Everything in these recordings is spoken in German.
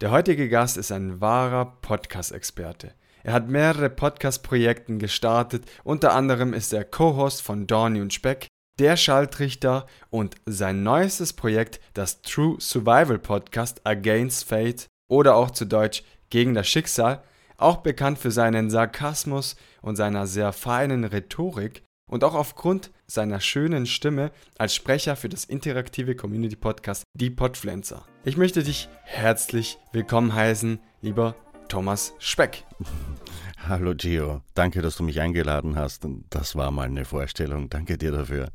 Der heutige Gast ist ein wahrer Podcast-Experte. Er hat mehrere Podcast-Projekte gestartet, unter anderem ist er Co-Host von Dorny und Speck, der Schalltrichter und sein neuestes Projekt, das True Survival Podcast Against Fate oder auch zu Deutsch Gegen das Schicksal, auch bekannt für seinen Sarkasmus und seiner sehr feinen Rhetorik und auch aufgrund seiner schönen Stimme als Sprecher für das interaktive Community Podcast Die Podpflanzer. Ich möchte dich herzlich willkommen heißen, lieber Thomas Speck. Hallo Gio, danke, dass du mich eingeladen hast. Das war mal eine Vorstellung. Danke dir dafür.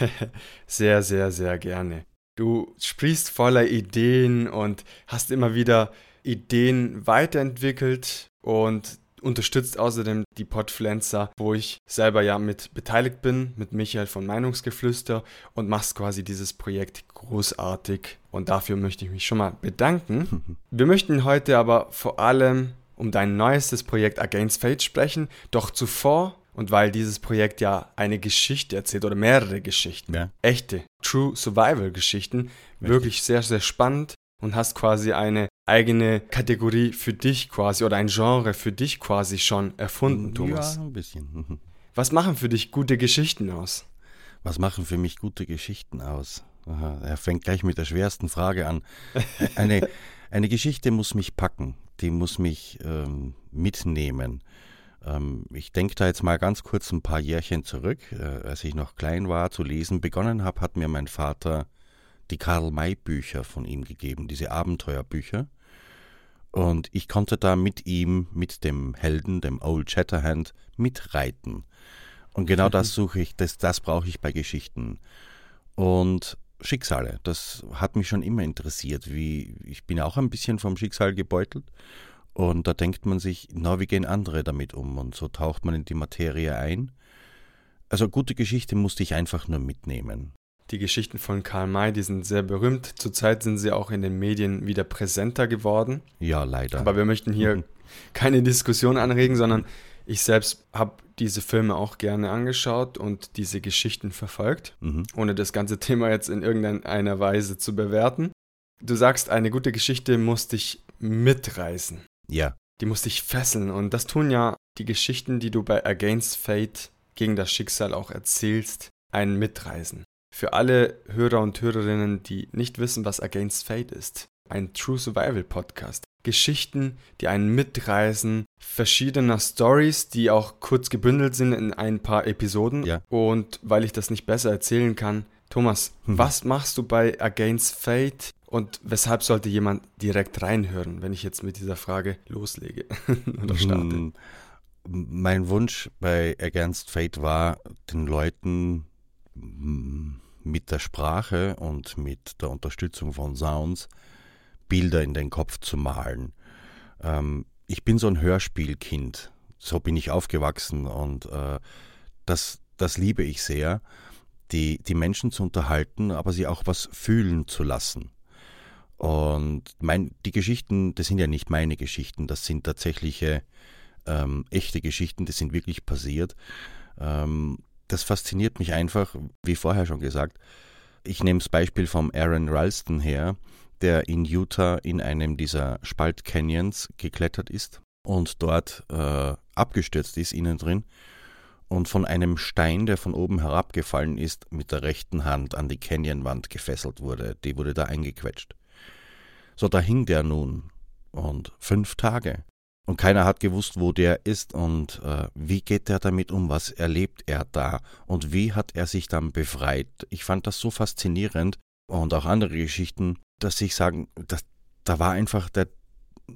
sehr, sehr, sehr gerne. Du sprichst voller Ideen und hast immer wieder Ideen weiterentwickelt und unterstützt außerdem die Podpflanzer, wo ich selber ja mit beteiligt bin, mit Michael von Meinungsgeflüster und machst quasi dieses Projekt großartig. Und dafür möchte ich mich schon mal bedanken. Wir möchten heute aber vor allem um dein neuestes Projekt Against Fate sprechen. Doch zuvor, und weil dieses Projekt ja eine Geschichte erzählt oder mehrere Geschichten, ja. echte True Survival Geschichten, wirklich sehr, sehr spannend und hast quasi eine eigene Kategorie für dich quasi oder ein Genre für dich quasi schon erfunden, Thomas. Ja, ein bisschen. Was machen für dich gute Geschichten aus? Was machen für mich gute Geschichten aus? Aha, er fängt gleich mit der schwersten Frage an. Eine, eine Geschichte muss mich packen, die muss mich ähm, mitnehmen. Ähm, ich denke da jetzt mal ganz kurz ein paar Jährchen zurück. Äh, als ich noch klein war zu lesen begonnen habe, hat mir mein Vater die Karl-May-Bücher von ihm gegeben, diese Abenteuerbücher. Und ich konnte da mit ihm, mit dem Helden, dem Old Shatterhand, mitreiten. Und genau mhm. das suche ich, das, das brauche ich bei Geschichten. Und Schicksale, das hat mich schon immer interessiert. Wie, ich bin auch ein bisschen vom Schicksal gebeutelt. Und da denkt man sich, na, wie gehen andere damit um? Und so taucht man in die Materie ein. Also gute Geschichte musste ich einfach nur mitnehmen. Die Geschichten von Karl May, die sind sehr berühmt. Zurzeit sind sie auch in den Medien wieder präsenter geworden. Ja, leider. Aber wir möchten hier keine Diskussion anregen, sondern ich selbst habe diese Filme auch gerne angeschaut und diese Geschichten verfolgt, mhm. ohne das ganze Thema jetzt in irgendeiner Weise zu bewerten. Du sagst, eine gute Geschichte muss dich mitreißen. Ja. Die muss dich fesseln. Und das tun ja die Geschichten, die du bei Against Fate gegen das Schicksal auch erzählst, einen mitreißen. Für alle Hörer und Hörerinnen, die nicht wissen, was Against Fate ist. Ein True Survival Podcast. Geschichten, die einen mitreißen, verschiedener Stories, die auch kurz gebündelt sind in ein paar Episoden. Ja. Und weil ich das nicht besser erzählen kann, Thomas, hm. was machst du bei Against Fate und weshalb sollte jemand direkt reinhören, wenn ich jetzt mit dieser Frage loslege oder starte? Hm. Mein Wunsch bei Against Fate war, den Leuten mit der Sprache und mit der Unterstützung von Sounds Bilder in den Kopf zu malen. Ähm, ich bin so ein Hörspielkind, so bin ich aufgewachsen und äh, das, das liebe ich sehr, die, die Menschen zu unterhalten, aber sie auch was fühlen zu lassen. Und mein, die Geschichten, das sind ja nicht meine Geschichten, das sind tatsächliche ähm, echte Geschichten, die sind wirklich passiert. Ähm, das fasziniert mich einfach, wie vorher schon gesagt. Ich nehme das Beispiel vom Aaron Ralston her, der in Utah in einem dieser Spaltcanyons geklettert ist und dort äh, abgestürzt ist innen drin und von einem Stein, der von oben herabgefallen ist, mit der rechten Hand an die Canyonwand gefesselt wurde. Die wurde da eingequetscht. So, da hing der nun und fünf Tage. Und keiner hat gewusst, wo der ist und äh, wie geht der damit um, was erlebt er da und wie hat er sich dann befreit. Ich fand das so faszinierend und auch andere Geschichten, dass ich sagen, dass, da war einfach der,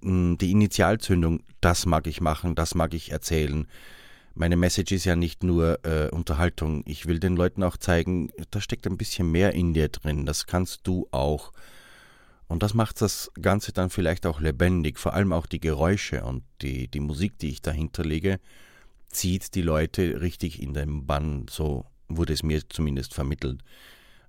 hm, die Initialzündung, das mag ich machen, das mag ich erzählen. Meine Message ist ja nicht nur äh, Unterhaltung. Ich will den Leuten auch zeigen, da steckt ein bisschen mehr in dir drin. Das kannst du auch. Und das macht das Ganze dann vielleicht auch lebendig, vor allem auch die Geräusche und die, die Musik, die ich dahinter lege, zieht die Leute richtig in den Bann, so wurde es mir zumindest vermittelt.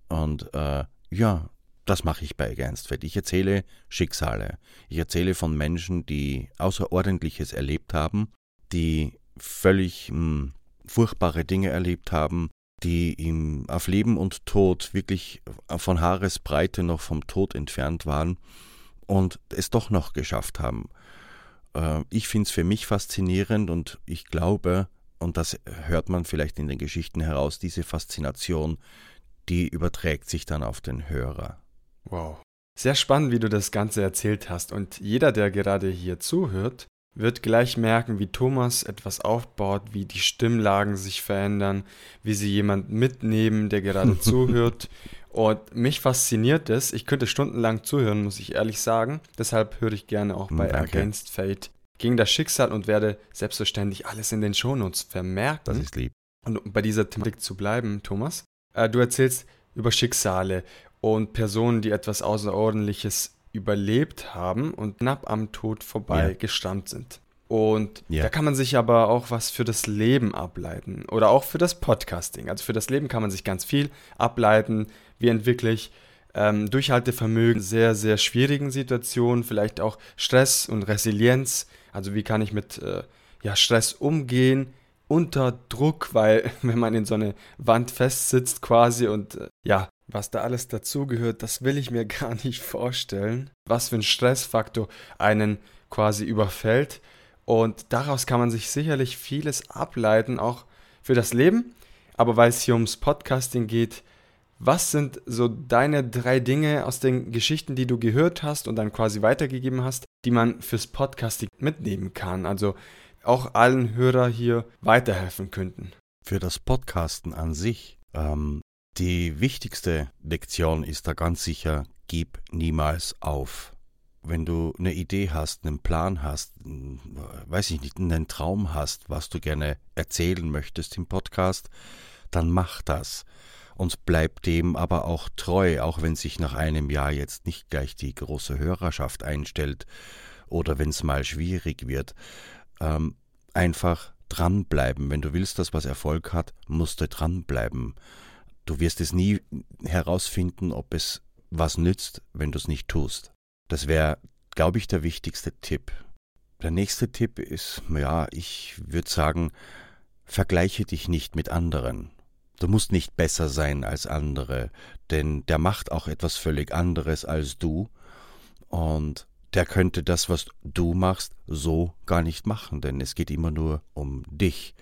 Und äh, ja, das mache ich bei Against. Ich erzähle Schicksale. Ich erzähle von Menschen, die Außerordentliches erlebt haben, die völlig mh, hm, furchtbare Dinge erlebt haben, die ihm auf Leben und Tod wirklich von Haaresbreite noch vom Tod entfernt waren, und es doch noch geschafft haben. Äh, ich finde es für mich faszinierend und ich glaube, und das hört man vielleicht in den Geschichten heraus, diese Faszination, die überträgt sich dann auf den Hörer. Wow. Sehr spannend, wie du das Ganze erzählt hast. Und jeder, der gerade hier zuhört, wird gleich merken, wie Thomas etwas aufbaut, wie die Stimmlagen sich verändern, wie sie jemand mitnehmen, der gerade zuhört. Und mich fasziniert es. Ich könnte stundenlang zuhören, muss ich ehrlich sagen. Deshalb höre ich gerne auch bei Danke. Against Fate gegen das Schicksal und werde selbstverständlich alles in den Shownotes vermerken. Das ist lieb. Und um bei dieser Thematik zu bleiben, Thomas, äh, du erzählst über Schicksale und Personen, die etwas Außerordentliches überlebt haben und knapp am Tod vorbei ja. gestammt sind. Und ja. da kann man sich aber auch was für das Leben ableiten oder auch für das Podcasting. Also für das Leben kann man sich ganz viel ableiten. Wie entwickle ich ähm, Durchhaltevermögen in sehr, sehr schwierigen Situationen, vielleicht auch Stress und Resilienz. Also wie kann ich mit äh, ja, Stress umgehen unter Druck, weil wenn man in so eine Wand festsitzt quasi und äh, ja, was da alles dazugehört, das will ich mir gar nicht vorstellen. Was für ein Stressfaktor einen quasi überfällt. Und daraus kann man sich sicherlich vieles ableiten, auch für das Leben. Aber weil es hier ums Podcasting geht, was sind so deine drei Dinge aus den Geschichten, die du gehört hast und dann quasi weitergegeben hast, die man fürs Podcasting mitnehmen kann? Also auch allen Hörer hier weiterhelfen könnten. Für das Podcasten an sich ähm, die wichtigste Lektion ist da ganz sicher, gib niemals auf. Wenn du eine Idee hast, einen Plan hast, weiß ich nicht, einen Traum hast, was du gerne erzählen möchtest im Podcast, dann mach das und bleib dem aber auch treu, auch wenn sich nach einem Jahr jetzt nicht gleich die große Hörerschaft einstellt oder wenn es mal schwierig wird. Ähm, einfach dranbleiben. Wenn du willst, dass was Erfolg hat, musst du dranbleiben. Du wirst es nie herausfinden, ob es was nützt, wenn du es nicht tust. Das wäre, glaube ich, der wichtigste Tipp. Der nächste Tipp ist, ja, ich würde sagen, vergleiche dich nicht mit anderen. Du musst nicht besser sein als andere, denn der macht auch etwas völlig anderes als du und der könnte das, was du machst, so gar nicht machen, denn es geht immer nur um dich.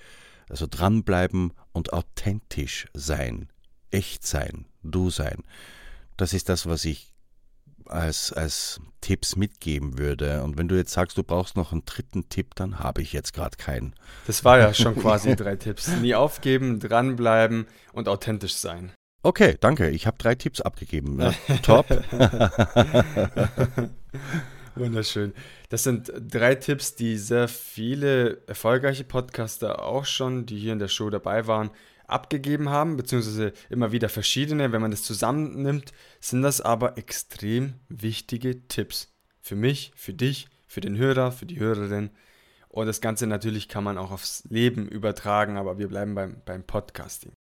Also dranbleiben und authentisch sein echt sein, du sein. Das ist das, was ich als, als Tipps mitgeben würde. Und wenn du jetzt sagst, du brauchst noch einen dritten Tipp, dann habe ich jetzt gerade keinen. Das war ja schon quasi drei Tipps. Nie aufgeben, dranbleiben und authentisch sein. Okay, danke. Ich habe drei Tipps abgegeben. Ja, top. Wunderschön. Das sind drei Tipps, die sehr viele erfolgreiche Podcaster auch schon, die hier in der Show dabei waren, abgegeben haben, beziehungsweise immer wieder verschiedene. Wenn man das zusammennimmt, sind das aber extrem wichtige Tipps. Für mich, für dich, für den Hörer, für die Hörerin. Und das Ganze natürlich kann man auch aufs Leben übertragen, aber wir bleiben beim, beim Podcasting.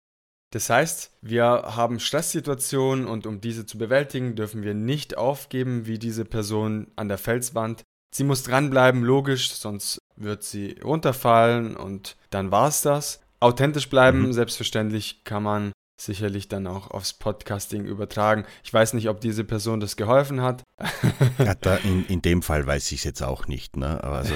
Das heißt, wir haben Stresssituationen und um diese zu bewältigen, dürfen wir nicht aufgeben wie diese Person an der Felswand. Sie muss dranbleiben, logisch, sonst wird sie runterfallen und dann war es das. Authentisch bleiben, mhm. selbstverständlich kann man sicherlich dann auch aufs Podcasting übertragen. Ich weiß nicht, ob diese Person das geholfen hat. Ja, da in, in dem Fall weiß ich es jetzt auch nicht. Ne? Also,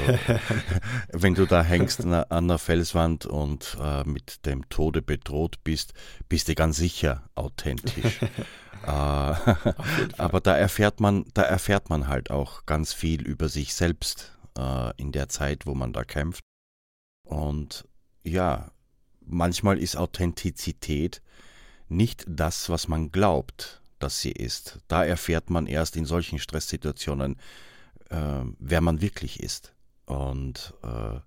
wenn du da hängst an einer Felswand und äh, mit dem Tode bedroht bist, bist du ganz sicher authentisch. äh, aber da erfährt man, da erfährt man halt auch ganz viel über sich selbst äh, in der Zeit, wo man da kämpft. Und ja, manchmal ist Authentizität nicht das, was man glaubt, dass sie ist. Da erfährt man erst in solchen Stresssituationen, äh, wer man wirklich ist. Und äh,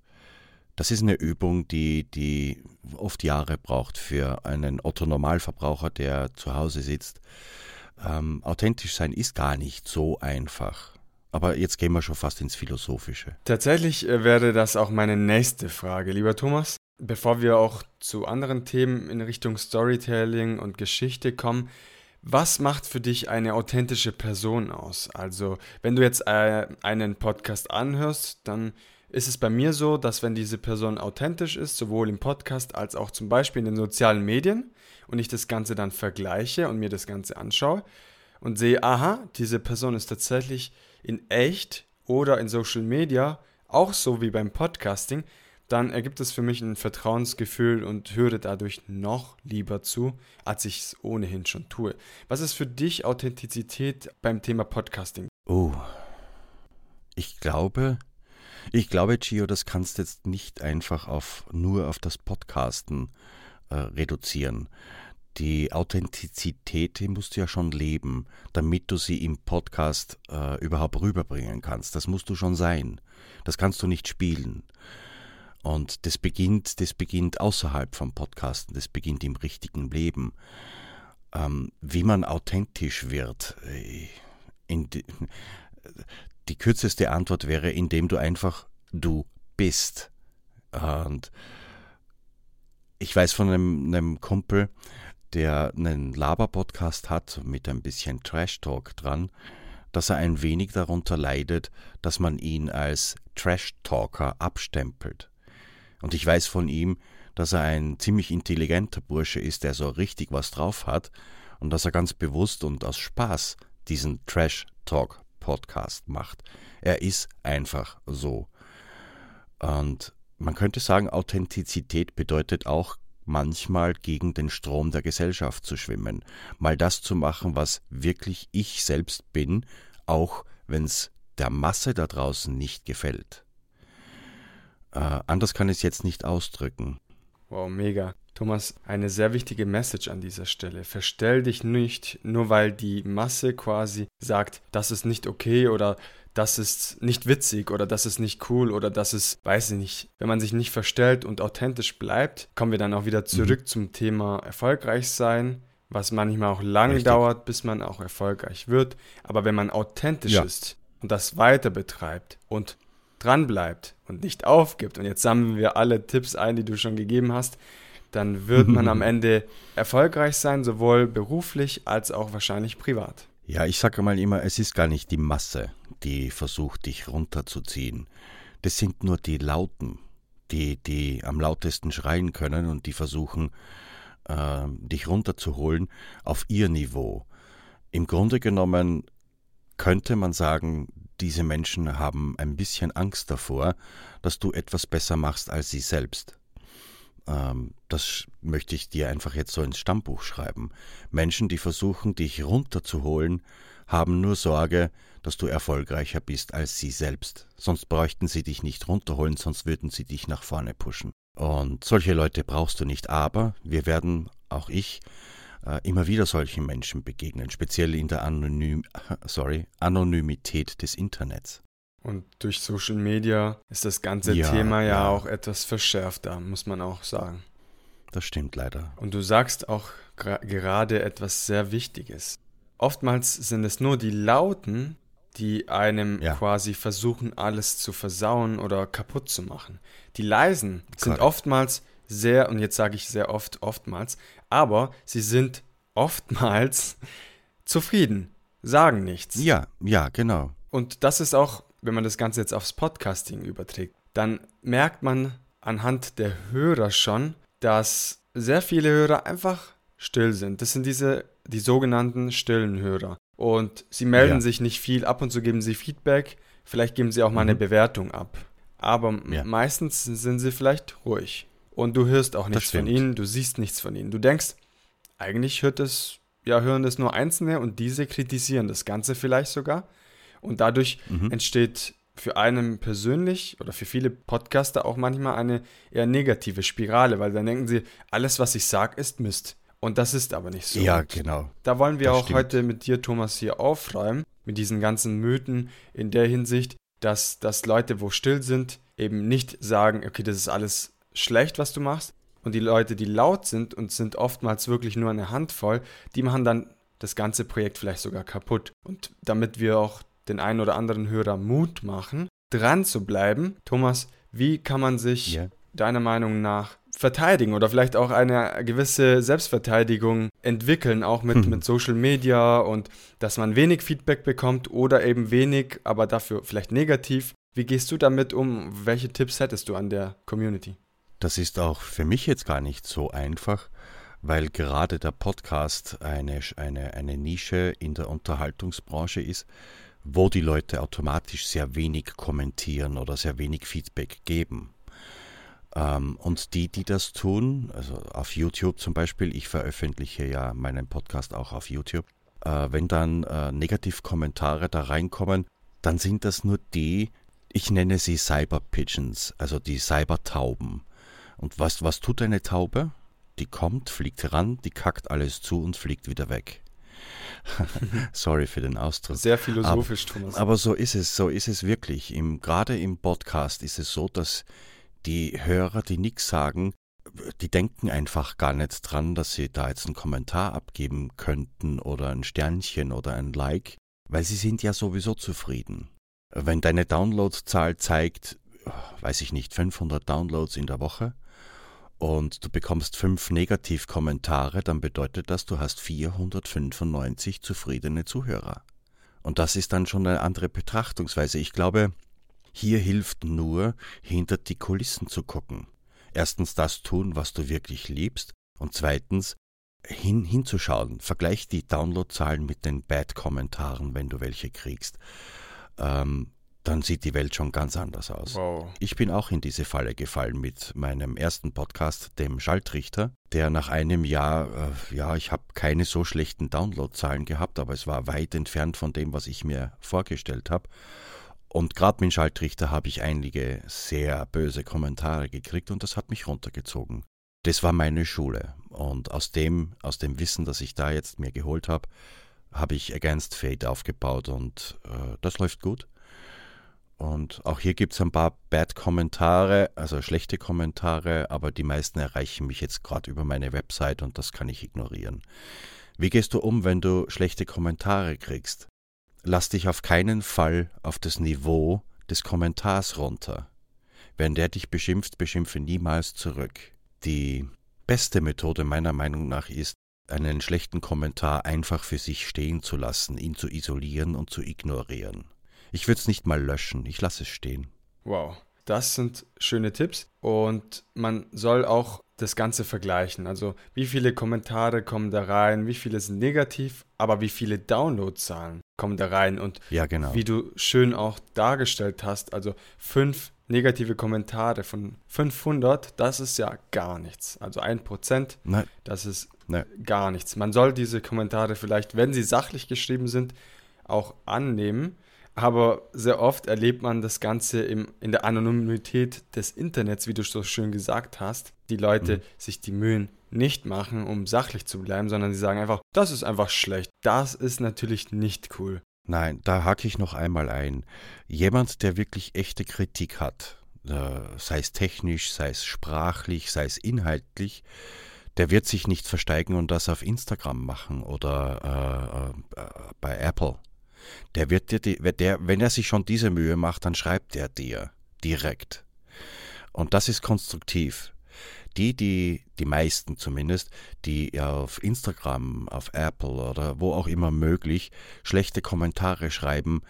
das ist eine Übung, die, die oft Jahre braucht für einen Otto-Normalverbraucher, der zu Hause sitzt. Ähm, authentisch sein ist gar nicht so einfach. Aber jetzt gehen wir schon fast ins Philosophische. Tatsächlich äh, wäre das auch meine nächste Frage, lieber Thomas. Bevor wir auch zu anderen Themen in Richtung Storytelling und Geschichte kommen, was macht für dich eine authentische Person aus? Also, wenn du jetzt äh, einen Podcast anhörst, dann ist es bei mir so, dass wenn diese Person authentisch ist, sowohl im Podcast als auch zum Beispiel in den sozialen Medien, und ich das Ganze dann vergleiche und mir das Ganze anschaue und sehe, aha, diese Person ist tatsächlich in echt oder in Social Media, auch so wie beim Podcasting, dann ergibt es für mich ein Vertrauensgefühl und höre dadurch noch lieber zu, als ich es ohnehin schon tue. Was ist für dich Authentizität beim Thema Podcasting? Oh, ich glaube, ich glaube, Gio, das kannst du jetzt nicht einfach auf nur auf das Podcasten äh, reduzieren. Die Authentizität, die musst du ja schon leben, damit du sie im Podcast äh, überhaupt rüberbringen kannst. Das musst du schon sein. Das kannst du nicht spielen. Und das beginnt, das beginnt außerhalb vom Podcasten, das beginnt im richtigen Leben. Ähm, wie man authentisch wird, äh, die, die kürzeste Antwort wäre, indem du einfach du bist. Und ich weiß von einem, einem Kumpel, der einen Laber-Podcast hat mit ein bisschen Trash-Talk dran, dass er ein wenig darunter leidet, dass man ihn als Trash-Talker abstempelt. Und ich weiß von ihm, dass er ein ziemlich intelligenter Bursche ist, der so richtig was drauf hat und dass er ganz bewusst und aus Spaß diesen Trash-Talk-Podcast macht. Er ist einfach so. Und man könnte sagen, Authentizität bedeutet auch manchmal gegen den Strom der Gesellschaft zu schwimmen, mal das zu machen, was wirklich ich selbst bin, auch wenn es der Masse da draußen nicht gefällt. Äh, anders kann ich es jetzt nicht ausdrücken. Wow, mega. Thomas, eine sehr wichtige Message an dieser Stelle. Verstell dich nicht, nur weil die Masse quasi sagt, das ist nicht okay oder das ist nicht witzig oder das ist nicht cool oder das ist, weiß ich nicht. Wenn man sich nicht verstellt und authentisch bleibt, kommen wir dann auch wieder zurück mhm. zum Thema erfolgreich sein, was manchmal auch lange Richtig. dauert, bis man auch erfolgreich wird. Aber wenn man authentisch ja. ist und das weiter betreibt und dranbleibt und nicht aufgibt, und jetzt sammeln wir alle Tipps ein, die du schon gegeben hast, dann wird man am Ende erfolgreich sein, sowohl beruflich als auch wahrscheinlich privat. Ja, ich sage mal immer, es ist gar nicht die Masse, die versucht, dich runterzuziehen. Das sind nur die Lauten, die, die am lautesten schreien können und die versuchen, äh, dich runterzuholen auf ihr Niveau. Im Grunde genommen könnte man sagen, diese Menschen haben ein bisschen Angst davor, dass du etwas besser machst als sie selbst. Ähm, das möchte ich dir einfach jetzt so ins Stammbuch schreiben. Menschen, die versuchen, dich runterzuholen, haben nur Sorge, dass du erfolgreicher bist als sie selbst. Sonst bräuchten sie dich nicht runterholen, sonst würden sie dich nach vorne pushen. Und solche Leute brauchst du nicht, aber wir werden, auch ich, immer wieder solchen Menschen begegnen, speziell in der Anonym, sorry, Anonymität des Internets. Und durch Social Media ist das ganze ja, Thema ja, ja, auch etwas verschärfter, muss man auch sagen. Das stimmt leider. Und du sagst auch gerade etwas sehr Wichtiges. Oftmals sind es nur die Lauten, die einem ja. quasi versuchen, alles zu versauen oder kaputt zu machen. Die Leisen sind Correct. oftmals sehr, und jetzt sage ich sehr oft, oftmals, aber sie sind oftmals zufrieden, sagen nichts. Ja, ja, genau. Und das ist auch, wenn man das Ganze jetzt aufs Podcasting überträgt, dann merkt man anhand der Hörer schon, dass sehr viele Hörer einfach still sind. Das sind diese, die sogenannten stillen Hörer. Und sie melden ja. sich nicht viel, ab und zu geben sie Feedback, vielleicht geben sie auch mal mhm. eine Bewertung ab. Aber ja. meistens sind sie vielleicht ruhig und du hörst auch nichts von ihnen, du siehst nichts von ihnen. Du denkst, eigentlich hört es, ja, hören das nur Einzelne und diese kritisieren das Ganze vielleicht sogar. Und dadurch mhm. entsteht für einen persönlich oder für viele Podcaster auch manchmal eine eher negative Spirale, weil dann denken sie, alles, was ich sage, ist Mist. Und das ist aber nicht so. Ja, genau. Da wollen wir das auch stimmt. heute mit dir, Thomas, hier aufräumen, mit diesen ganzen Mythen in der Hinsicht, dass, dass Leute, wo still sind, eben nicht sagen, okay, das ist alles schlecht, was du machst. Und die Leute, die laut sind und sind oftmals wirklich nur eine Handvoll, die machen dann das ganze Projekt vielleicht sogar kaputt. Und damit wir auch den einen oder anderen Hörer Mut machen, dran zu bleiben, Thomas, wie kann man sich yeah. deiner Meinung nach verteidigen oder vielleicht auch eine gewisse Selbstverteidigung entwickeln, auch mit, hm. mit Social Media und dass man wenig Feedback bekommt oder eben wenig, aber dafür vielleicht negativ. Wie gehst du damit um? Welche Tipps hättest du an der Community? Das ist auch für mich jetzt gar nicht so einfach, weil gerade der Podcast eine, eine, eine Nische in der Unterhaltungsbranche ist, wo die Leute automatisch sehr wenig kommentieren oder sehr wenig Feedback geben. Ähm, und die, die das tun, also auf YouTube zum Beispiel, ich veröffentliche ja meinen Podcast auch auf YouTube, äh, wenn dann äh, Negativkommentare da reinkommen, dann sind das nur die, ich nenne sie Cyber Pigeons, also die Cybertauben. Und was, was tut eine Taube? Die kommt, fliegt ran, die kackt alles zu und fliegt wieder weg. Sorry für den Ausdruck. Sehr philosophisch, aber, Thomas. Aber so ist es, so ist es wirklich. Im, gerade im Podcast ist es so, dass die Hörer, die nichts sagen, die denken einfach gar nicht dran, dass sie da jetzt einen Kommentar abgeben könnten oder ein Sternchen oder ein Like, weil sie sind ja sowieso zufrieden. Wenn deine Downloadzahl zeigt, weiß ich nicht, 500 Downloads in der Woche und du bekommst fünf Negativkommentare, dann bedeutet das, du hast 495 zufriedene Zuhörer. Und das ist dann schon eine andere Betrachtungsweise. Ich glaube, hier hilft nur, hinter die Kulissen zu gucken. Erstens das tun, was du wirklich liebst, und zweitens hin, hinzuschauen. Vergleich die Downloadzahlen mit den Bad-Kommentaren, wenn du welche kriegst. Ähm, dann sieht die Welt schon ganz anders aus. Wow. Ich bin auch in diese Falle gefallen mit meinem ersten Podcast, dem Schaltrichter, der nach einem Jahr, äh, ja, ich habe keine so schlechten Downloadzahlen gehabt, aber es war weit entfernt von dem, was ich mir vorgestellt habe. Und gerade mit Schaltrichter habe ich einige sehr böse Kommentare gekriegt und das hat mich runtergezogen. Das war meine Schule. Und aus dem, aus dem Wissen, das ich da jetzt mir geholt habe, habe ich Against Fate aufgebaut und äh, das läuft gut. Und auch hier gibt es ein paar Bad-Kommentare, also schlechte Kommentare, aber die meisten erreichen mich jetzt gerade über meine Website und das kann ich ignorieren. Wie gehst du um, wenn du schlechte Kommentare kriegst? Lass dich auf keinen Fall auf das Niveau des Kommentars runter. Wenn der dich beschimpft, beschimpfe niemals zurück. Die beste Methode meiner Meinung nach ist, einen schlechten Kommentar einfach für sich stehen zu lassen, ihn zu isolieren und zu ignorieren. Ich würde es nicht mal löschen, ich lasse es stehen. Wow, das sind schöne Tipps und man soll auch das Ganze vergleichen. Also wie viele Kommentare kommen da rein, wie viele sind negativ, aber wie viele Downloadzahlen kommen da rein und ja, genau. wie du schön auch dargestellt hast, also fünf negative Kommentare von 500, das ist ja gar nichts. Also ein Prozent, das ist Nein. gar nichts. Man soll diese Kommentare vielleicht, wenn sie sachlich geschrieben sind, auch annehmen aber sehr oft erlebt man das Ganze im, in der Anonymität des Internets, wie du so schön gesagt hast. Die Leute mhm. sich die Mühen nicht machen, um sachlich zu bleiben, sondern sie sagen einfach, das ist einfach schlecht. Das ist natürlich nicht cool. Nein, da hake ich noch einmal ein. Jemand, der wirklich echte Kritik hat, äh, sei es technisch, sei es sprachlich, sei es inhaltlich, der wird sich nicht versteigen und das auf Instagram machen oder äh, äh, bei Apple der wird dir, die, der, wenn er sich schon diese Mühe macht, dann schreibt er dir direkt. Und das ist konstruktiv. Die, die, die meisten zumindest, die auf Instagram, auf Apple oder wo auch immer möglich schlechte Kommentare schreiben,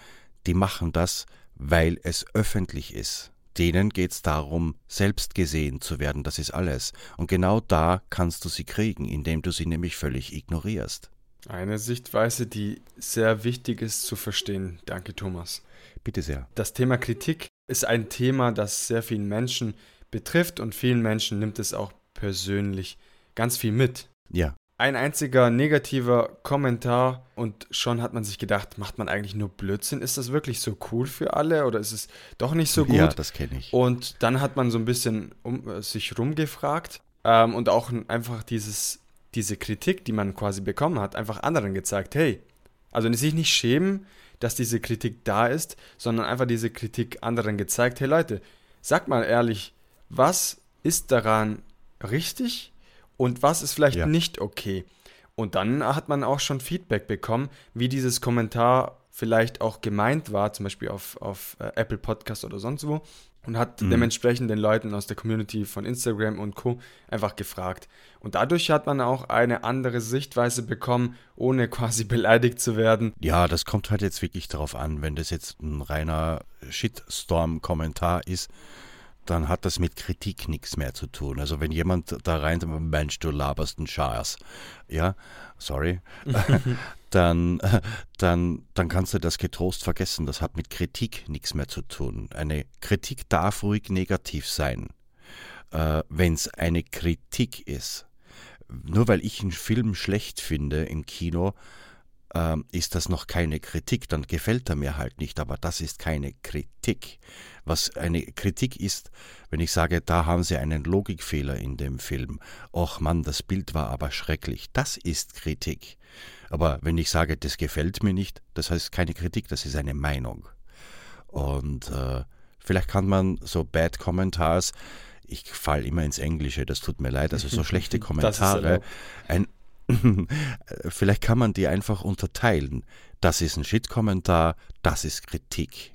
die machen das, weil es öffentlich ist. Denen geht es darum, selbst gesehen zu werden, das ist alles. Und genau da kannst du sie kriegen, indem du sie nämlich völlig ignorierst. Eine Sichtweise, die sehr wichtig ist zu verstehen. Danke, Thomas. Bitte sehr. Das Thema Kritik ist ein Thema, das sehr vielen Menschen betrifft und vielen Menschen nimmt es auch persönlich ganz viel mit. Ja. Ein einziger negativer Kommentar und schon hat man sich gedacht, macht man eigentlich nur Blödsinn? Ist das wirklich so cool für alle oder ist es doch nicht so gut? Ja, das kenne ich. Und dann hat man so ein bisschen um, äh, sich rumgefragt ähm, und auch einfach dieses diese Kritik, die man quasi bekommen hat, einfach anderen gezeigt, hey, also sich nicht schämen, dass diese Kritik da ist, sondern einfach diese Kritik anderen gezeigt, hey Leute, sagt mal ehrlich, was ist daran richtig und was ist vielleicht ja. nicht okay? Und dann hat man auch schon Feedback bekommen, wie dieses Kommentar vielleicht auch gemeint war, zum Beispiel auf, auf äh, Apple Podcast oder sonst wo und hat mhm. dementsprechend den Leuten aus der Community von Instagram und Co. einfach gefragt. Und dadurch hat man auch eine andere Sichtweise bekommen, ohne quasi beleidigt zu werden. Ja, das kommt halt jetzt wirklich darauf an, wenn das jetzt ein reiner Shitstorm-Kommentar ist, dann hat das mit Kritik nichts mehr zu tun. Also wenn jemand da rein, Mensch, du laberst einen Scheiß, ja, sorry, dann, dann, dann kannst du das getrost vergessen. Das hat mit Kritik nichts mehr zu tun. Eine Kritik darf ruhig negativ sein, äh, wenn es eine Kritik ist. Nur weil ich einen Film schlecht finde im Kino, äh, ist das noch keine Kritik, dann gefällt er mir halt nicht, aber das ist keine Kritik. Was eine Kritik ist, wenn ich sage, da haben Sie einen Logikfehler in dem Film. Och Mann, das Bild war aber schrecklich. Das ist Kritik. Aber wenn ich sage, das gefällt mir nicht, das heißt keine Kritik, das ist eine Meinung. Und äh, vielleicht kann man so Bad Commentars, ich falle immer ins Englische, das tut mir leid, also so schlechte Kommentare, ein, vielleicht kann man die einfach unterteilen. Das ist ein Shit-Kommentar, das ist Kritik.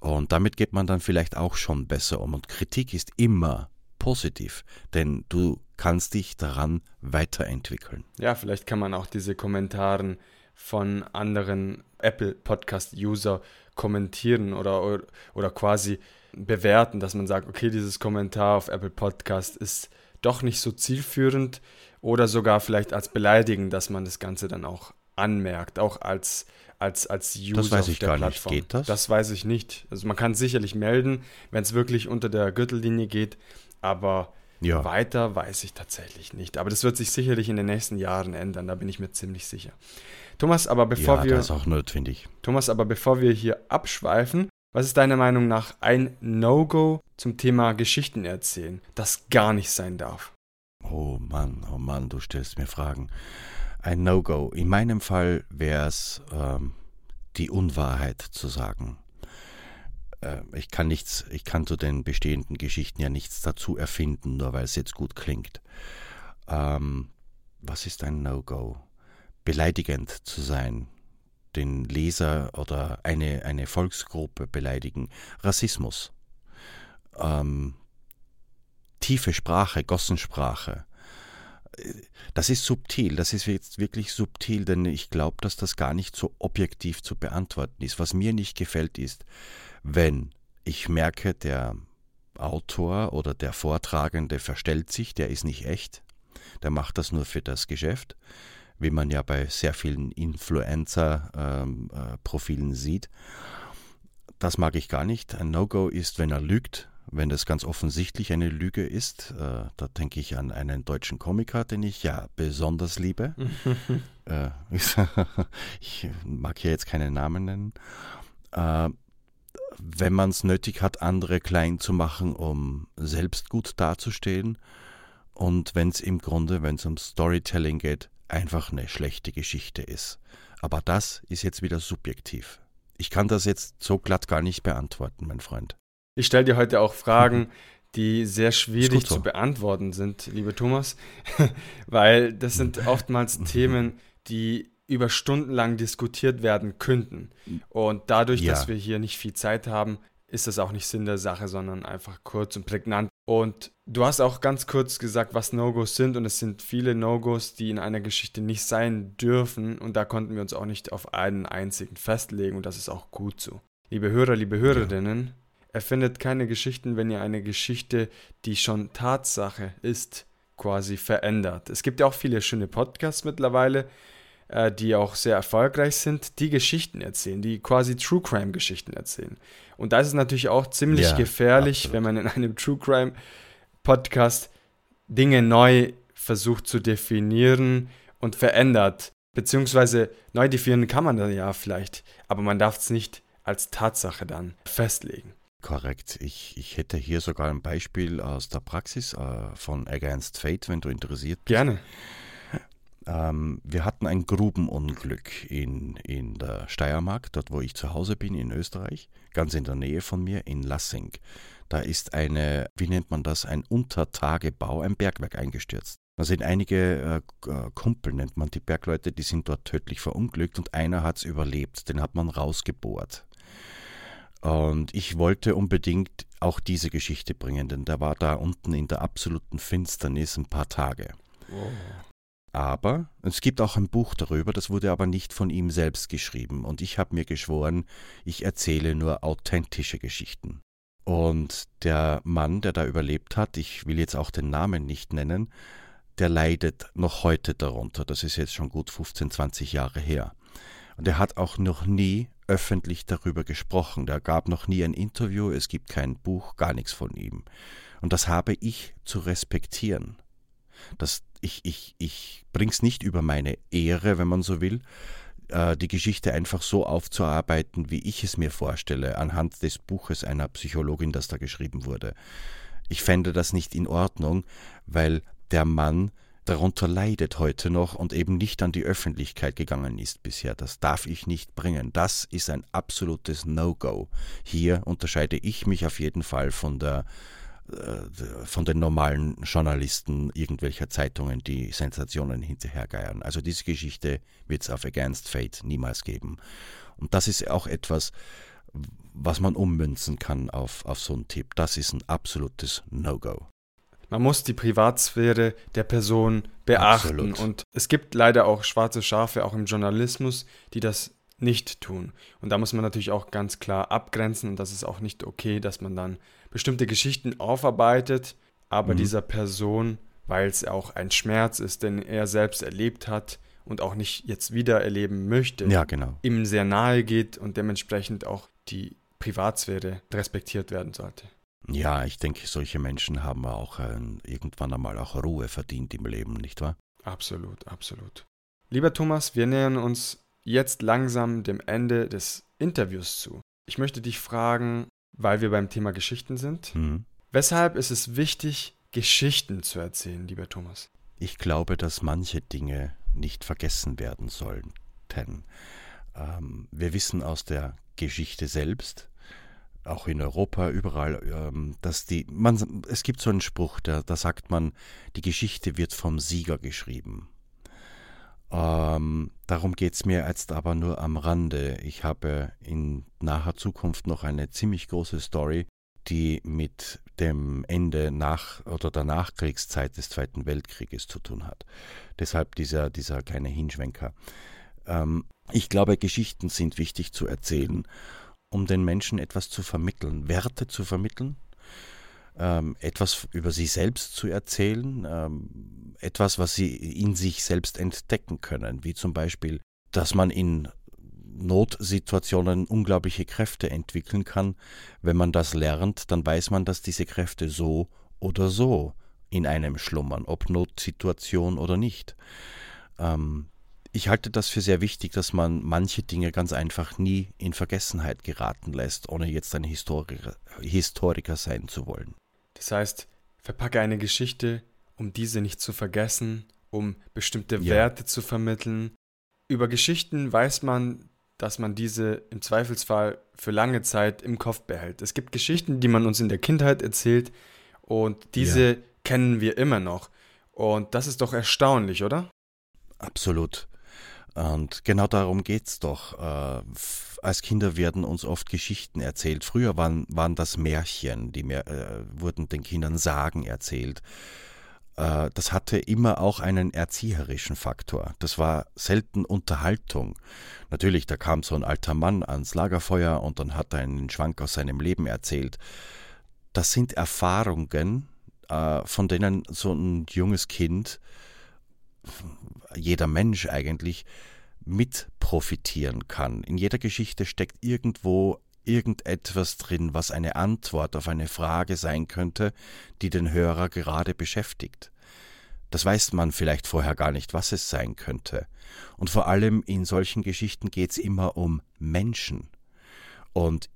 Und damit geht man dann vielleicht auch schon besser um. Und Kritik ist immer positiv, denn du kannst dich daran weiterentwickeln. Ja, vielleicht kann man auch diese Kommentare von anderen Apple Podcast User kommentieren oder, oder quasi bewerten, dass man sagt, okay, dieses Kommentar auf Apple Podcast ist doch nicht so zielführend oder sogar vielleicht als beleidigend, dass man das Ganze dann auch anmerkt, auch als, als, als User das weiß ich auf der gar Plattform. Nicht. Geht das? Das weiß ich nicht. Also man kann es sicherlich melden, wenn es wirklich unter der Gürtellinie geht, aber ja. weiter weiß ich tatsächlich nicht. Aber das wird sich sicherlich in den nächsten Jahren ändern, da bin ich mir ziemlich sicher. Thomas, aber bevor ja, wir. Das ist auch notwendig. Thomas, aber bevor wir hier abschweifen, was ist deiner Meinung nach ein No-Go zum Thema Geschichten erzählen, das gar nicht sein darf? Oh Mann, oh Mann, du stellst mir Fragen. Ein No-Go. In meinem Fall wäre es ähm, die Unwahrheit zu sagen. Äh, ich kann nichts, ich kann zu den bestehenden Geschichten ja nichts dazu erfinden, nur weil es jetzt gut klingt. Ähm, was ist ein No-Go? Beleidigend zu sein, den Leser oder eine, eine Volksgruppe beleidigen, Rassismus, ähm, tiefe Sprache, Gossensprache. Das ist subtil, das ist jetzt wirklich subtil, denn ich glaube, dass das gar nicht so objektiv zu beantworten ist. Was mir nicht gefällt, ist, wenn ich merke, der Autor oder der Vortragende verstellt sich, der ist nicht echt, der macht das nur für das Geschäft, wie man ja bei sehr vielen Influencer-Profilen ähm, äh, sieht. Das mag ich gar nicht. Ein No-Go ist, wenn er lügt, wenn das ganz offensichtlich eine Lüge ist. Äh, da denke ich an einen deutschen Komiker, den ich ja besonders liebe. äh, ich mag hier jetzt keinen Namen nennen. Wenn man es nötig hat, andere klein zu machen, um selbst gut dazustehen. Und wenn es im Grunde, wenn es um Storytelling geht, einfach eine schlechte Geschichte ist. Aber das ist jetzt wieder subjektiv. Ich kann das jetzt so glatt gar nicht beantworten, mein Freund. Ich stelle dir heute auch Fragen, die sehr schwierig so. zu beantworten sind, liebe Thomas, weil das sind oftmals Themen, die über Stunden lang diskutiert werden könnten. Und dadurch, ja. dass wir hier nicht viel Zeit haben, ist das auch nicht Sinn der Sache, sondern einfach kurz und prägnant. Und du hast auch ganz kurz gesagt, was No-Gos sind. Und es sind viele No-Gos, die in einer Geschichte nicht sein dürfen. Und da konnten wir uns auch nicht auf einen einzigen festlegen. Und das ist auch gut so. Liebe Hörer, liebe Hörerinnen, ja. erfindet keine Geschichten, wenn ihr eine Geschichte, die schon Tatsache ist, quasi verändert. Es gibt ja auch viele schöne Podcasts mittlerweile, äh, die auch sehr erfolgreich sind, die Geschichten erzählen, die quasi True Crime Geschichten erzählen. Und da ist es natürlich auch ziemlich ja, gefährlich, absolut. wenn man in einem True Crime Podcast Dinge neu versucht zu definieren und verändert. Beziehungsweise neu definieren kann man dann ja vielleicht, aber man darf es nicht als Tatsache dann festlegen. Korrekt. Ich, ich hätte hier sogar ein Beispiel aus der Praxis äh, von Against Fate, wenn du interessiert bist. Gerne. Ähm, wir hatten ein Grubenunglück in, in der Steiermark, dort wo ich zu Hause bin, in Österreich, ganz in der Nähe von mir, in Lassing. Da ist eine, wie nennt man das, ein Untertagebau, ein Bergwerk eingestürzt. Da sind einige äh, äh Kumpel, nennt man die Bergleute, die sind dort tödlich verunglückt und einer hat es überlebt, den hat man rausgebohrt. Und ich wollte unbedingt auch diese Geschichte bringen, denn der war da unten in der absoluten Finsternis ein paar Tage. Oh. Aber es gibt auch ein Buch darüber, das wurde aber nicht von ihm selbst geschrieben. Und ich habe mir geschworen, ich erzähle nur authentische Geschichten. Und der Mann, der da überlebt hat, ich will jetzt auch den Namen nicht nennen, der leidet noch heute darunter. Das ist jetzt schon gut 15, 20 Jahre her. Und er hat auch noch nie öffentlich darüber gesprochen. Der gab noch nie ein Interview, es gibt kein Buch, gar nichts von ihm. Und das habe ich zu respektieren. Das, ich ich, ich bring's nicht über meine Ehre, wenn man so will, äh, die Geschichte einfach so aufzuarbeiten, wie ich es mir vorstelle, anhand des Buches einer Psychologin, das da geschrieben wurde. Ich fände das nicht in Ordnung, weil der Mann darunter leidet heute noch und eben nicht an die Öffentlichkeit gegangen ist bisher. Das darf ich nicht bringen. Das ist ein absolutes No-Go. Hier unterscheide ich mich auf jeden Fall von der von den normalen Journalisten irgendwelcher Zeitungen, die Sensationen hinterhergeiern. Also diese Geschichte wird es auf Against Fate niemals geben. Und das ist auch etwas, was man ummünzen kann auf, auf so einen Tipp. Das ist ein absolutes No-Go. Man muss die Privatsphäre der Person beachten. Absolut. Und es gibt leider auch schwarze Schafe, auch im Journalismus, die das nicht tun. Und da muss man natürlich auch ganz klar abgrenzen und das ist auch nicht okay, dass man dann bestimmte Geschichten aufarbeitet, aber mhm. dieser Person, weil es auch ein Schmerz ist, den er selbst erlebt hat und auch nicht jetzt wieder erleben möchte, ja, genau. ihm sehr nahe geht und dementsprechend auch die Privatsphäre respektiert werden sollte. Ja, ich denke, solche Menschen haben auch äh, irgendwann einmal auch Ruhe verdient im Leben, nicht wahr? Absolut, absolut. Lieber Thomas, wir nähern uns jetzt langsam dem Ende des Interviews zu. Ich möchte dich fragen, weil wir beim Thema Geschichten sind, mhm. weshalb ist es wichtig, Geschichten zu erzählen, lieber Thomas? Ich glaube, dass manche Dinge nicht vergessen werden sollten. Ähm, wir wissen aus der Geschichte selbst, auch in Europa, überall, ähm, dass die, man, es gibt so einen Spruch, da, da sagt man, die Geschichte wird vom Sieger geschrieben. Ähm, darum geht es mir jetzt aber nur am Rande. Ich habe in naher Zukunft noch eine ziemlich große Story, die mit dem Ende nach oder der Nachkriegszeit des Zweiten Weltkrieges zu tun hat. Deshalb dieser, dieser kleine Hinschwenker. Ähm, ich glaube, Geschichten sind wichtig zu erzählen um den Menschen etwas zu vermitteln, Werte zu vermitteln, ähm, etwas über sie selbst zu erzählen, ähm, etwas, was sie in sich selbst entdecken können, wie zum Beispiel, dass man in Notsituationen unglaubliche Kräfte entwickeln kann. Wenn man das lernt, dann weiß man, dass diese Kräfte so oder so in einem schlummern, ob Notsituation oder nicht. Ähm, ich halte das für sehr wichtig, dass man manche Dinge ganz einfach nie in Vergessenheit geraten lässt, ohne jetzt ein Historiker, Historiker sein zu wollen. Das heißt, verpacke eine Geschichte, um diese nicht zu vergessen, um bestimmte ja. Werte zu vermitteln. Über Geschichten weiß man, dass man diese im Zweifelsfall für lange Zeit im Kopf behält. Es gibt Geschichten, die man uns in der Kindheit erzählt und diese ja. kennen wir immer noch. Und das ist doch erstaunlich, oder? Absolut. Und genau darum geht's doch. Äh, als Kinder werden uns oft Geschichten erzählt. Früher waren, waren das Märchen, die mehr, äh, wurden den Kindern Sagen erzählt. Äh, das hatte immer auch einen erzieherischen Faktor. Das war selten Unterhaltung. Natürlich, da kam so ein alter Mann ans Lagerfeuer und dann hat er einen Schwank aus seinem Leben erzählt. Das sind Erfahrungen, äh, von denen so ein junges Kind jeder Mensch eigentlich mit profitieren kann. In jeder Geschichte steckt irgendwo irgendetwas drin, was eine Antwort auf eine Frage sein könnte, die den Hörer gerade beschäftigt. Das weiß man vielleicht vorher gar nicht, was es sein könnte. Und vor allem in solchen Geschichten geht es immer um Menschen. Und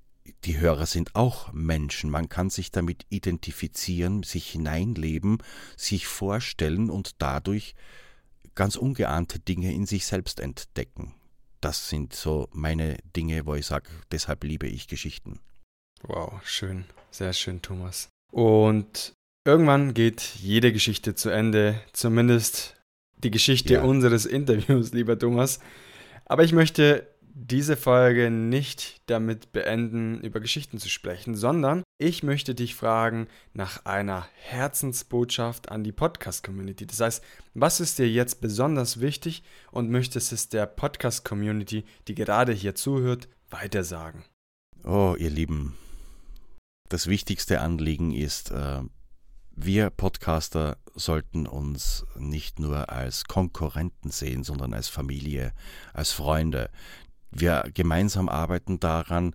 die Hörer sind auch Menschen. Man kann sich damit identifizieren, sich hineinleben, sich vorstellen und dadurch ganz ungeahnte Dinge in sich selbst entdecken. Das sind so meine Dinge, wo ich sage, deshalb liebe ich Geschichten. Wow, schön, sehr schön, Thomas. Und irgendwann geht jede Geschichte zu Ende, zumindest die Geschichte ja. unseres Interviews, lieber Thomas. Aber ich möchte diese Folge nicht damit beenden, über Geschichten zu sprechen, sondern ich möchte dich fragen nach einer Herzensbotschaft an die Podcast-Community. Das heißt, was ist dir jetzt besonders wichtig und möchtest es der Podcast-Community, die gerade hier zuhört, weitersagen? Oh, ihr Lieben, das wichtigste Anliegen ist, äh, Wir Podcaster sollten uns nicht nur als Konkurrenten sehen, sondern als Familie, als Freunde. Wir gemeinsam arbeiten daran,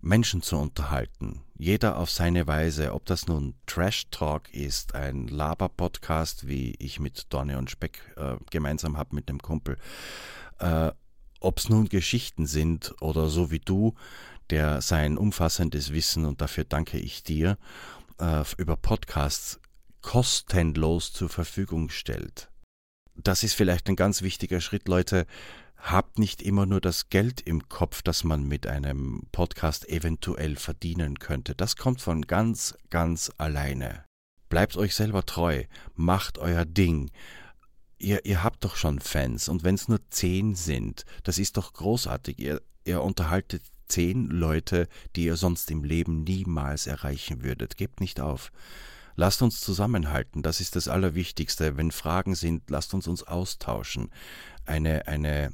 Menschen zu unterhalten. Jeder auf seine Weise, ob das nun Trash Talk ist, ein Laber-Podcast, wie ich mit Donne und Speck äh, gemeinsam habe mit dem Kumpel, äh, ob es nun Geschichten sind oder so wie du, der sein umfassendes Wissen, und dafür danke ich dir, äh, über Podcasts kostenlos zur Verfügung stellt. Das ist vielleicht ein ganz wichtiger Schritt, Leute. Habt nicht immer nur das Geld im Kopf, das man mit einem Podcast eventuell verdienen könnte. Das kommt von ganz, ganz alleine. Bleibt euch selber treu, macht euer Ding. Ihr, ihr habt doch schon Fans und wenn es nur zehn sind, das ist doch großartig. Ihr, ihr unterhaltet zehn Leute, die ihr sonst im Leben niemals erreichen würdet. Gebt nicht auf. Lasst uns zusammenhalten, das ist das Allerwichtigste. Wenn Fragen sind, lasst uns uns austauschen. Eine, eine,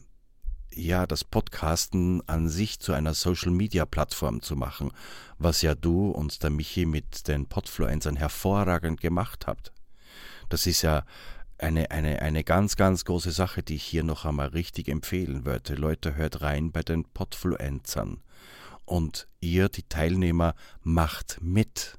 ja, das Podcasten an sich zu einer Social Media Plattform zu machen, was ja du und der Michi mit den Podfluencern hervorragend gemacht habt. Das ist ja eine, eine, eine ganz, ganz große Sache, die ich hier noch einmal richtig empfehlen würde. Leute, hört rein bei den Podfluencern. Und ihr, die Teilnehmer, macht mit.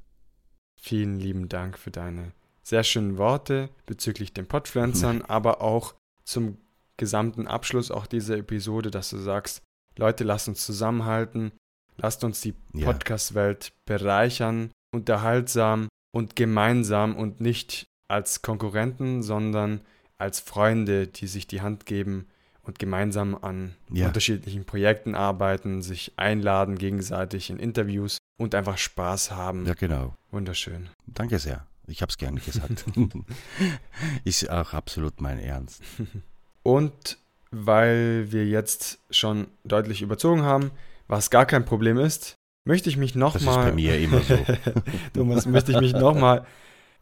Vielen lieben Dank für deine sehr schönen Worte bezüglich den Podfluencern, aber auch zum gesamten Abschluss auch dieser Episode, dass du sagst, Leute, lasst uns zusammenhalten, lasst uns die ja. Podcast-Welt bereichern, unterhaltsam und gemeinsam und nicht als Konkurrenten, sondern als Freunde, die sich die Hand geben und gemeinsam an ja. unterschiedlichen Projekten arbeiten, sich einladen gegenseitig in Interviews und einfach Spaß haben. Ja, genau. Wunderschön. Danke sehr. Ich habe es gerne gesagt. Ist auch absolut mein Ernst. Und weil wir jetzt schon deutlich überzogen haben, was gar kein Problem ist, möchte ich mich nochmal. Das mal, ist bei mir immer so. Thomas, möchte ich mich nochmal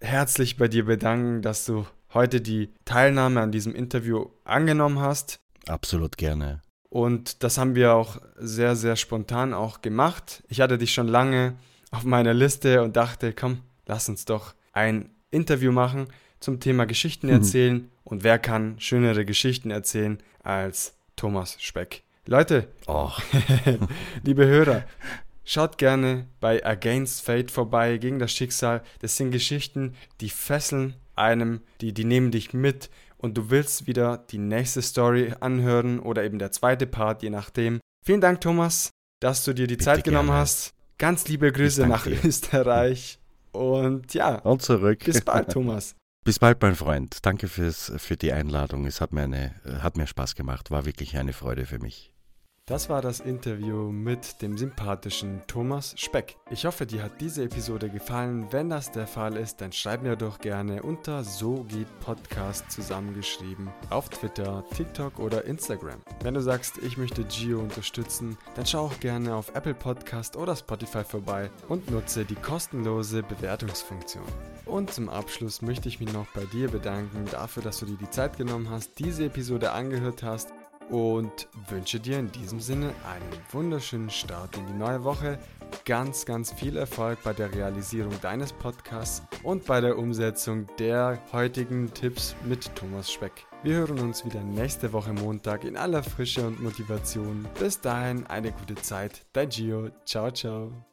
herzlich bei dir bedanken, dass du heute die Teilnahme an diesem Interview angenommen hast. Absolut gerne. Und das haben wir auch sehr, sehr spontan auch gemacht. Ich hatte dich schon lange auf meiner Liste und dachte, komm, lass uns doch ein Interview machen zum Thema Geschichten mhm. erzählen. Mhm. Und wer kann schönere Geschichten erzählen als Thomas Speck? Leute, oh. liebe Hörer, Schaut gerne bei Against Fate vorbei, gegen das Schicksal. Das sind Geschichten, die fesseln einem, die, die nehmen dich mit und du willst wieder die nächste Story anhören oder eben der zweite Part, je nachdem. Vielen Dank, Thomas, dass du dir die Bitte Zeit genommen gerne. hast. Ganz liebe Grüße nach dir. Österreich. Und ja. Und zurück. Bis bald, Thomas. Bis bald, mein Freund. Danke fürs, für die Einladung. Es hat mir, eine, hat mir Spaß gemacht. War wirklich eine Freude für mich. Das war das Interview mit dem sympathischen Thomas Speck. Ich hoffe, dir hat diese Episode gefallen. Wenn das der Fall ist, dann schreib mir doch gerne unter So geht Podcast zusammengeschrieben auf Twitter, TikTok oder Instagram. Wenn du sagst, ich möchte Gio unterstützen, dann schau auch gerne auf Apple Podcast oder Spotify vorbei und nutze die kostenlose Bewertungsfunktion. Und zum Abschluss möchte ich mich noch bei dir bedanken dafür, dass du dir die Zeit genommen hast, diese Episode angehört hast und wünsche dir in diesem Sinne einen wunderschönen Start in die neue Woche. Ganz, ganz viel Erfolg bei der Realisierung deines Podcasts und bei der Umsetzung der heutigen Tipps mit Thomas Speck. Wir hören uns wieder nächste Woche Montag in aller Frische und Motivation. Bis dahin eine gute Zeit. Dein Gio. Ciao, ciao.